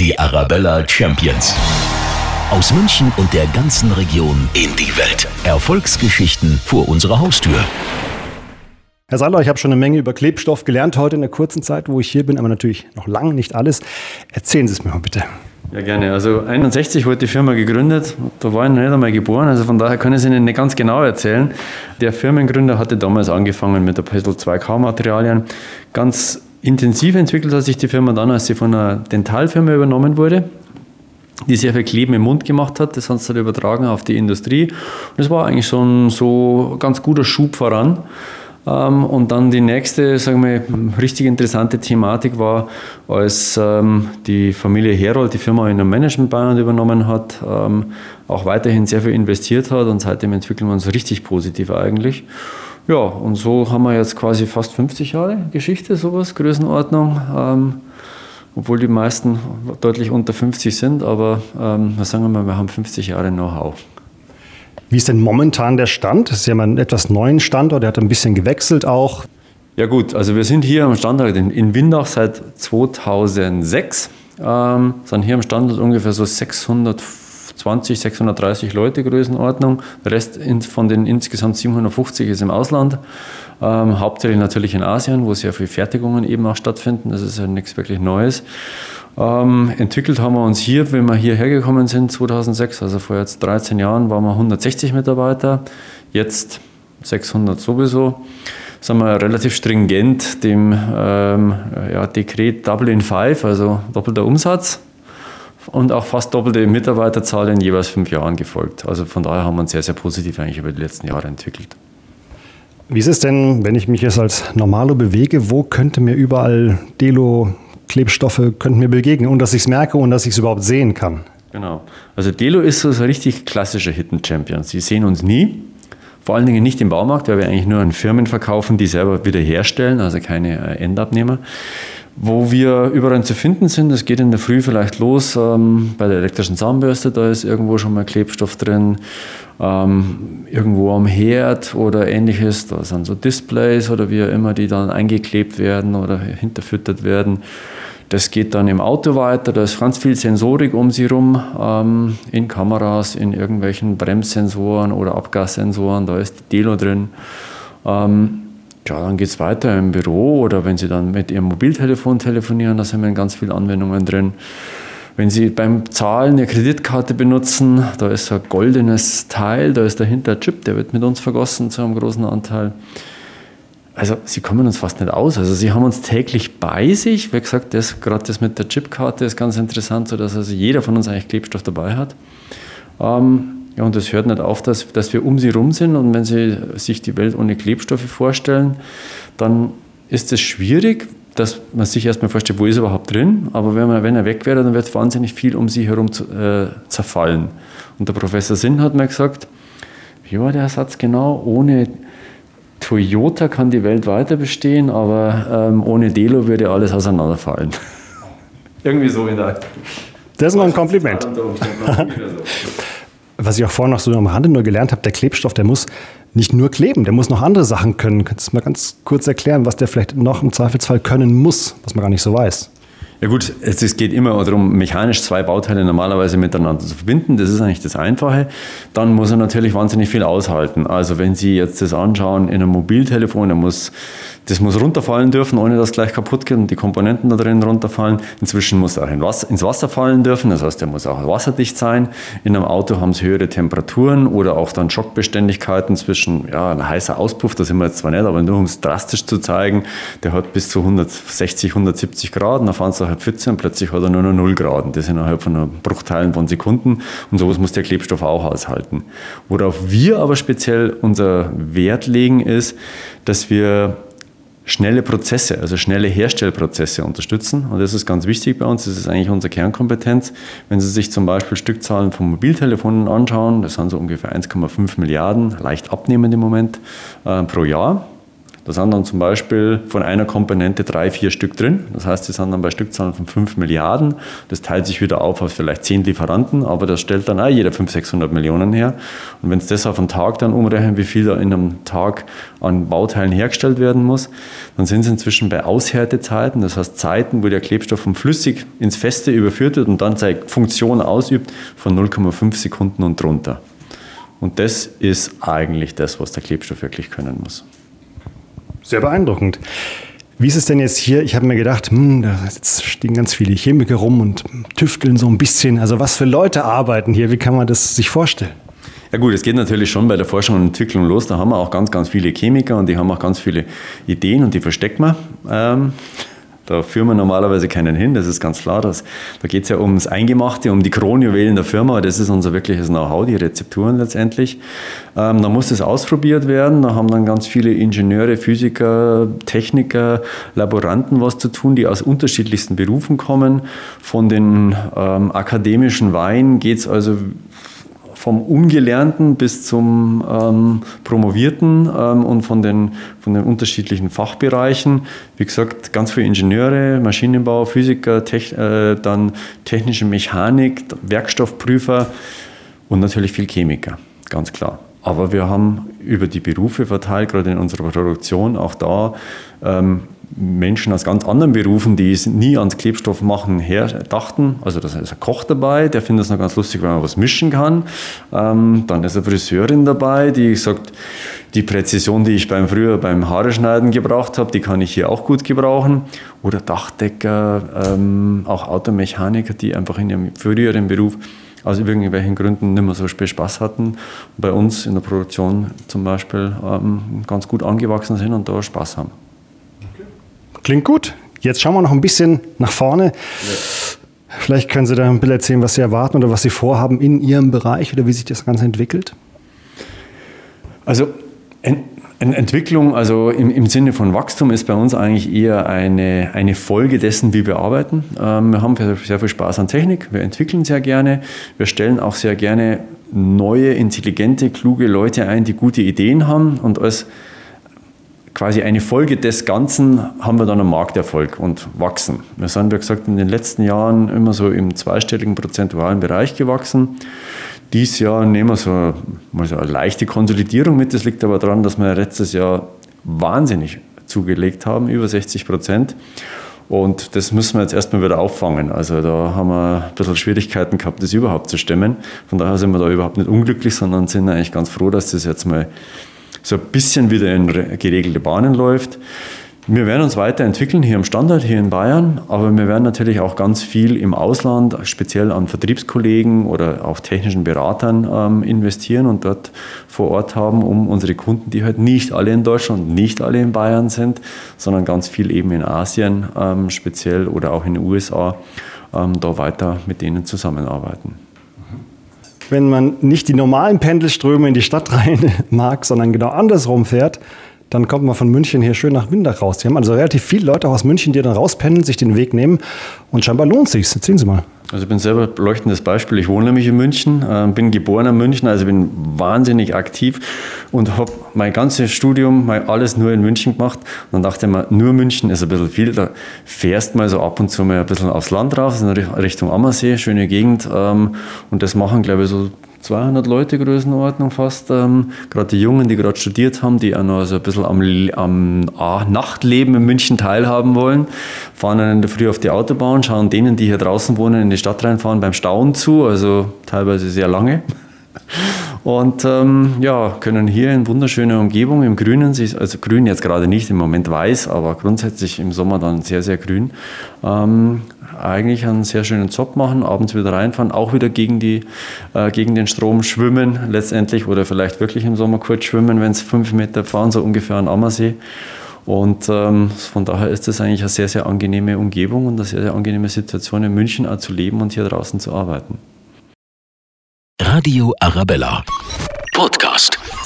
Die Arabella Champions. Aus München und der ganzen Region in die Welt. Erfolgsgeschichten vor unserer Haustür. Herr Saller, ich habe schon eine Menge über Klebstoff gelernt heute in der kurzen Zeit, wo ich hier bin, aber natürlich noch lange nicht alles. Erzählen Sie es mir mal bitte. Ja, gerne. Also 61 wurde die Firma gegründet. Da war ich noch nicht einmal geboren, also von daher kann ich es Ihnen nicht ganz genau erzählen. Der Firmengründer hatte damals angefangen mit der Pestel 2K-Materialien. Ganz intensiv entwickelt hat sich die Firma dann, als sie von einer Dentalfirma übernommen wurde die sehr viel Kleben im Mund gemacht hat. Das hat sie dann übertragen auf die Industrie. Und das war eigentlich schon so ganz guter Schub voran. Ähm, und dann die nächste, sagen wir, richtig interessante Thematik war, als ähm, die Familie Herold die Firma in der Management Bayern übernommen hat, ähm, auch weiterhin sehr viel investiert hat und seitdem entwickeln wir uns richtig positiv eigentlich. Ja, und so haben wir jetzt quasi fast 50 Jahre Geschichte, sowas, Größenordnung. obwohl die meisten deutlich unter 50 sind, aber ähm, sagen wir mal, wir haben 50 Jahre Know-how. Wie ist denn momentan der Stand? Das ist ja mal ein etwas neuen Standort, der hat ein bisschen gewechselt auch. Ja gut, also wir sind hier am Standort in, in Windach seit 2006. Ähm, sind hier am Standort ungefähr so 620, 630 Leute Größenordnung. Der Rest von den insgesamt 750 ist im Ausland. Ähm, hauptsächlich natürlich in Asien, wo sehr viele Fertigungen eben auch stattfinden. Das ist ja nichts wirklich Neues. Ähm, entwickelt haben wir uns hier, wenn wir hierher gekommen sind, 2006, also vor jetzt 13 Jahren, waren wir 160 Mitarbeiter, jetzt 600 sowieso. Sind wir relativ stringent dem ähm, ja, Dekret Dublin 5, also doppelter Umsatz und auch fast doppelte Mitarbeiterzahl in jeweils fünf Jahren gefolgt. Also von daher haben wir uns sehr, sehr positiv eigentlich über die letzten Jahre entwickelt. Wie ist es denn, wenn ich mich jetzt als Normalo bewege, wo könnte mir überall Delo Klebstoffe könnten mir begegnen, ohne dass ich es merke und dass ich es überhaupt sehen kann. Genau. Also Delo ist so ein richtig klassischer Hidden Champion. Sie sehen uns nie, vor allen Dingen nicht im Baumarkt, weil wir eigentlich nur an Firmen verkaufen, die selber wieder herstellen, also keine äh, Endabnehmer. Wo wir überall zu finden sind, das geht in der Früh vielleicht los ähm, bei der elektrischen Zahnbürste, da ist irgendwo schon mal Klebstoff drin, ähm, irgendwo am Herd oder ähnliches, da sind so Displays oder wie auch immer, die dann eingeklebt werden oder hinterfüttert werden. Das geht dann im Auto weiter, da ist ganz viel Sensorik um sie rum, ähm, in Kameras, in irgendwelchen Bremssensoren oder Abgassensoren, da ist die Delo drin. Ähm, ja, dann geht es weiter im Büro oder wenn Sie dann mit Ihrem Mobiltelefon telefonieren, da sind ganz vielen Anwendungen drin. Wenn Sie beim Zahlen eine Kreditkarte benutzen, da ist ein goldenes Teil, da ist dahinter ein Chip, der wird mit uns vergossen zu einem großen Anteil also sie kommen uns fast nicht aus. Also sie haben uns täglich bei sich. Wie gesagt, das, gerade das mit der Chipkarte ist ganz interessant, sodass also jeder von uns eigentlich Klebstoff dabei hat. Ähm, ja, und das hört nicht auf, dass, dass wir um sie rum sind. Und wenn Sie sich die Welt ohne Klebstoffe vorstellen, dann ist es schwierig, dass man sich erstmal vorstellt, wo ist er überhaupt drin. Aber wenn, man, wenn er weg wäre, dann wird wahnsinnig viel um sie herum zu, äh, zerfallen. Und der Professor Sinn hat mir gesagt, wie war der Satz genau? Ohne Toyota kann die Welt weiter bestehen, aber ähm, ohne Delo würde alles auseinanderfallen. Irgendwie so in der. Das ist mal ein Kompliment. Was ich auch vorhin noch so am Rande nur gelernt habe, der Klebstoff, der muss nicht nur kleben, der muss noch andere Sachen können. Kannst du mal ganz kurz erklären, was der vielleicht noch im Zweifelsfall können muss, was man gar nicht so weiß? Ja gut, es, geht immer darum, mechanisch zwei Bauteile normalerweise miteinander zu verbinden. Das ist eigentlich das Einfache. Dann muss er natürlich wahnsinnig viel aushalten. Also wenn Sie jetzt das anschauen in einem Mobiltelefon, er muss das muss runterfallen dürfen, ohne dass gleich kaputt geht und die Komponenten da drin runterfallen. Inzwischen muss er auch in Wasser, ins Wasser fallen dürfen, das heißt, er muss auch wasserdicht sein. In einem Auto haben sie höhere Temperaturen oder auch dann Schockbeständigkeiten zwischen, ja, ein heißer Auspuff, da sind wir jetzt zwar nicht, aber nur um es drastisch zu zeigen, der hat bis zu 160, 170 Grad, dann fahren sie halt Pfütze und plötzlich hat er nur noch 0 Grad. Das ist innerhalb von Bruchteilen von Sekunden und sowas muss der Klebstoff auch aushalten. Worauf wir aber speziell unser Wert legen, ist, dass wir schnelle Prozesse, also schnelle Herstellprozesse unterstützen. Und das ist ganz wichtig bei uns. Das ist eigentlich unsere Kernkompetenz. Wenn Sie sich zum Beispiel Stückzahlen von Mobiltelefonen anschauen, das sind so ungefähr 1,5 Milliarden, leicht abnehmend im Moment, äh, pro Jahr. Da sind dann zum Beispiel von einer Komponente drei, vier Stück drin. Das heißt, die sind dann bei Stückzahlen von 5 Milliarden. Das teilt sich wieder auf auf vielleicht 10 Lieferanten, aber das stellt dann auch jeder 500, 600 Millionen her. Und wenn es das auf einen Tag dann umrechnen, wie viel da in einem Tag an Bauteilen hergestellt werden muss, dann sind es inzwischen bei Aushärtezeiten, das heißt Zeiten, wo der Klebstoff vom Flüssig ins Feste überführt wird und dann seine Funktion ausübt, von 0,5 Sekunden und drunter. Und das ist eigentlich das, was der Klebstoff wirklich können muss. Sehr beeindruckend. Wie ist es denn jetzt hier? Ich habe mir gedacht, hm, da stehen ganz viele Chemiker rum und tüfteln so ein bisschen. Also was für Leute arbeiten hier? Wie kann man das sich vorstellen? Ja gut, es geht natürlich schon bei der Forschung und Entwicklung los. Da haben wir auch ganz, ganz viele Chemiker und die haben auch ganz viele Ideen und die verstecken wir. Ähm, da führen wir normalerweise keinen hin, das ist ganz klar. Das, da geht es ja ums Eingemachte, um die Kronjuwelen der Firma. Das ist unser wirkliches Know-how, die Rezepturen letztendlich. Ähm, da muss das ausprobiert werden. Da haben dann ganz viele Ingenieure, Physiker, Techniker, Laboranten was zu tun, die aus unterschiedlichsten Berufen kommen. Von den ähm, akademischen Weinen geht es also vom Ungelernten bis zum ähm, Promovierten ähm, und von den, von den unterschiedlichen Fachbereichen. Wie gesagt, ganz viele Ingenieure, Maschinenbau, Physiker, Tech, äh, dann technische Mechanik, Werkstoffprüfer und natürlich viel Chemiker, ganz klar. Aber wir haben über die Berufe verteilt, gerade in unserer Produktion, auch da ähm, Menschen aus ganz anderen Berufen, die es nie ans Klebstoff machen her dachten. Also da ist ein Koch dabei, der findet es noch ganz lustig, wenn man was mischen kann. Ähm, dann ist eine Friseurin dabei, die sagt, die Präzision, die ich beim früher beim Haare schneiden gebraucht habe, die kann ich hier auch gut gebrauchen. Oder Dachdecker, ähm, auch Automechaniker, die einfach in ihrem früheren Beruf aus irgendwelchen Gründen nicht mehr so viel Spaß hatten, bei uns in der Produktion zum Beispiel ähm, ganz gut angewachsen sind und da Spaß haben. Klingt gut. Jetzt schauen wir noch ein bisschen nach vorne. Ja. Vielleicht können Sie da ein bisschen erzählen, was Sie erwarten oder was Sie vorhaben in Ihrem Bereich oder wie sich das Ganze entwickelt. Also Entwicklung, also im, im, Sinne von Wachstum, ist bei uns eigentlich eher eine, eine Folge dessen, wie wir arbeiten. Ähm, wir haben sehr viel Spaß an Technik, wir entwickeln sehr gerne, wir stellen auch sehr gerne neue, intelligente, kluge Leute ein, die gute Ideen haben und als quasi eine Folge des Ganzen haben wir dann einen Markterfolg und wachsen. Wir sind, wie gesagt, in den letzten Jahren immer so im zweistelligen prozentualen Bereich gewachsen. Dieses Jahr nehmen wir so, mal so eine leichte Konsolidierung mit. Das liegt aber daran, dass wir letztes Jahr wahnsinnig zugelegt haben, über 60 Prozent. Und das müssen wir jetzt erstmal wieder auffangen. Also da haben wir ein bisschen Schwierigkeiten gehabt, das überhaupt zu stemmen. Von daher sind wir da überhaupt nicht unglücklich, sondern sind eigentlich ganz froh, dass das jetzt mal so ein bisschen wieder in geregelte Bahnen läuft. Wir werden uns weiterentwickeln hier im Standort, hier in Bayern, aber wir werden natürlich auch ganz viel im Ausland, speziell an Vertriebskollegen oder auch technischen Beratern ähm, investieren und dort vor Ort haben, um unsere Kunden, die halt nicht alle in Deutschland, nicht alle in Bayern sind, sondern ganz viel eben in Asien ähm, speziell oder auch in den USA, ähm, da weiter mit denen zusammenarbeiten wenn man nicht die normalen Pendelströme in die Stadt rein mag, sondern genau andersrum fährt, dann kommt man von München hier schön nach Windach raus. Die haben also relativ viele Leute aus München, die dann rauspendeln, sich den Weg nehmen und scheinbar lohnt sich. Erzählen Sie mal. Also ich bin selber leuchtendes Beispiel. Ich wohne nämlich in München, äh, bin geboren in München, also bin wahnsinnig aktiv und habe mein ganzes Studium, mein alles nur in München gemacht. Und dann dachte ich mir, nur München ist ein bisschen viel. Da fährst mal so ab und zu mal ein bisschen aufs Land raus, in Richtung Ammersee, schöne Gegend. Ähm, und das machen, glaube ich, so 200 Leute Größenordnung fast. Ähm, gerade die Jungen, die gerade studiert haben, die auch noch so ein bisschen am, am ah, Nachtleben in München teilhaben wollen, fahren dann in der Früh auf die Autobahn, schauen denen, die hier draußen wohnen, in die Stadt reinfahren, beim Stauen zu, also teilweise sehr lange. Und ähm, ja, können hier in wunderschöner Umgebung im Grünen, also grün jetzt gerade nicht, im Moment weiß, aber grundsätzlich im Sommer dann sehr, sehr grün, ähm, eigentlich einen sehr schönen Job machen, abends wieder reinfahren, auch wieder gegen, die, äh, gegen den Strom schwimmen letztendlich oder vielleicht wirklich im Sommer kurz schwimmen, wenn es fünf Meter fahren, so ungefähr an Ammersee. Und ähm, von daher ist das eigentlich eine sehr, sehr angenehme Umgebung und eine sehr, sehr angenehme Situation in München auch zu leben und hier draußen zu arbeiten. Radio Arabella. Podcast.